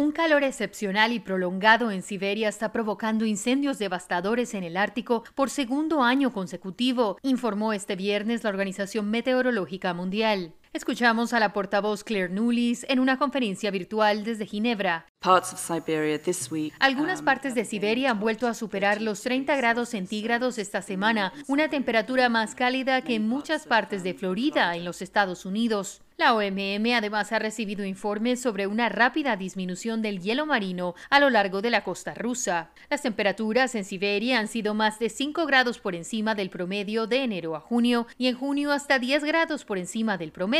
Un calor excepcional y prolongado en Siberia está provocando incendios devastadores en el Ártico por segundo año consecutivo, informó este viernes la Organización Meteorológica Mundial. Escuchamos a la portavoz Claire Nulis en una conferencia virtual desde Ginebra. Algunas um, partes de Siberia han vuelto a superar los 30 grados centígrados esta semana, una temperatura más cálida que en muchas partes de Florida, en los Estados Unidos. La OMM además ha recibido informes sobre una rápida disminución del hielo marino a lo largo de la costa rusa. Las temperaturas en Siberia han sido más de 5 grados por encima del promedio de enero a junio y en junio hasta 10 grados por encima del promedio.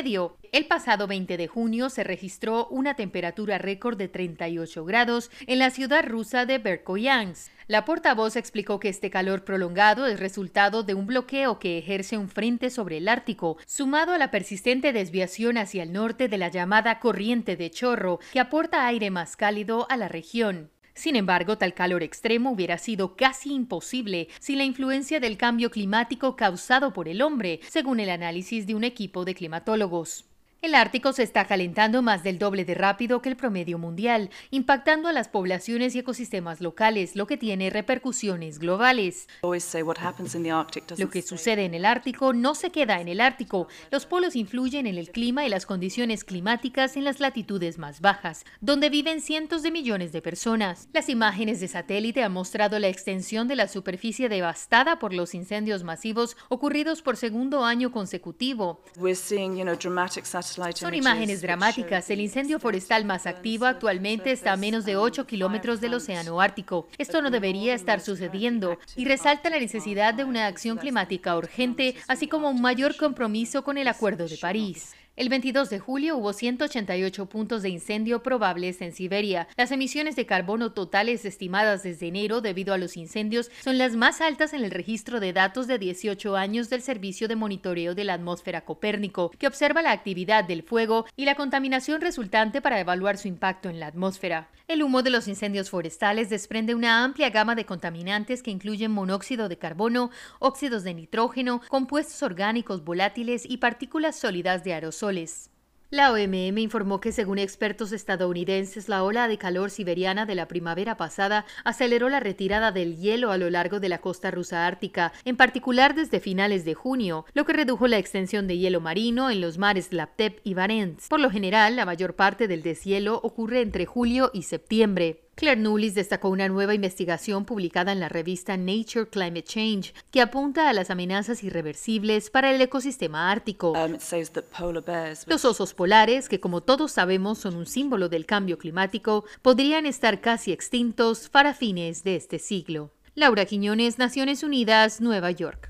El pasado 20 de junio se registró una temperatura récord de 38 grados en la ciudad rusa de Verkhoyansk. La portavoz explicó que este calor prolongado es resultado de un bloqueo que ejerce un frente sobre el Ártico, sumado a la persistente desviación hacia el norte de la llamada corriente de chorro, que aporta aire más cálido a la región. Sin embargo, tal calor extremo hubiera sido casi imposible sin la influencia del cambio climático causado por el hombre, según el análisis de un equipo de climatólogos. El Ártico se está calentando más del doble de rápido que el promedio mundial, impactando a las poblaciones y ecosistemas locales, lo que tiene repercusiones globales. Lo que sucede en el Ártico no se queda en el Ártico. Los polos influyen en el clima y las condiciones climáticas en las latitudes más bajas, donde viven cientos de millones de personas. Las imágenes de satélite han mostrado la extensión de la superficie devastada por los incendios masivos ocurridos por segundo año consecutivo. Son imágenes dramáticas. El incendio forestal más activo actualmente está a menos de 8 kilómetros del Océano Ártico. Esto no debería estar sucediendo y resalta la necesidad de una acción climática urgente, así como un mayor compromiso con el Acuerdo de París. El 22 de julio hubo 188 puntos de incendio probables en Siberia. Las emisiones de carbono totales estimadas desde enero debido a los incendios son las más altas en el registro de datos de 18 años del Servicio de Monitoreo de la Atmósfera Copérnico, que observa la actividad del fuego y la contaminación resultante para evaluar su impacto en la atmósfera. El humo de los incendios forestales desprende una amplia gama de contaminantes que incluyen monóxido de carbono, óxidos de nitrógeno, compuestos orgánicos volátiles y partículas sólidas de aerosol la OMM informó que según expertos estadounidenses, la ola de calor siberiana de la primavera pasada aceleró la retirada del hielo a lo largo de la costa rusa ártica, en particular desde finales de junio, lo que redujo la extensión de hielo marino en los mares Laptev y Barents. Por lo general, la mayor parte del deshielo ocurre entre julio y septiembre. Claire Nulis destacó una nueva investigación publicada en la revista Nature Climate Change que apunta a las amenazas irreversibles para el ecosistema ártico. Um, Los osos polares, que como todos sabemos son un símbolo del cambio climático, podrían estar casi extintos para fines de este siglo. Laura Quiñones, Naciones Unidas, Nueva York.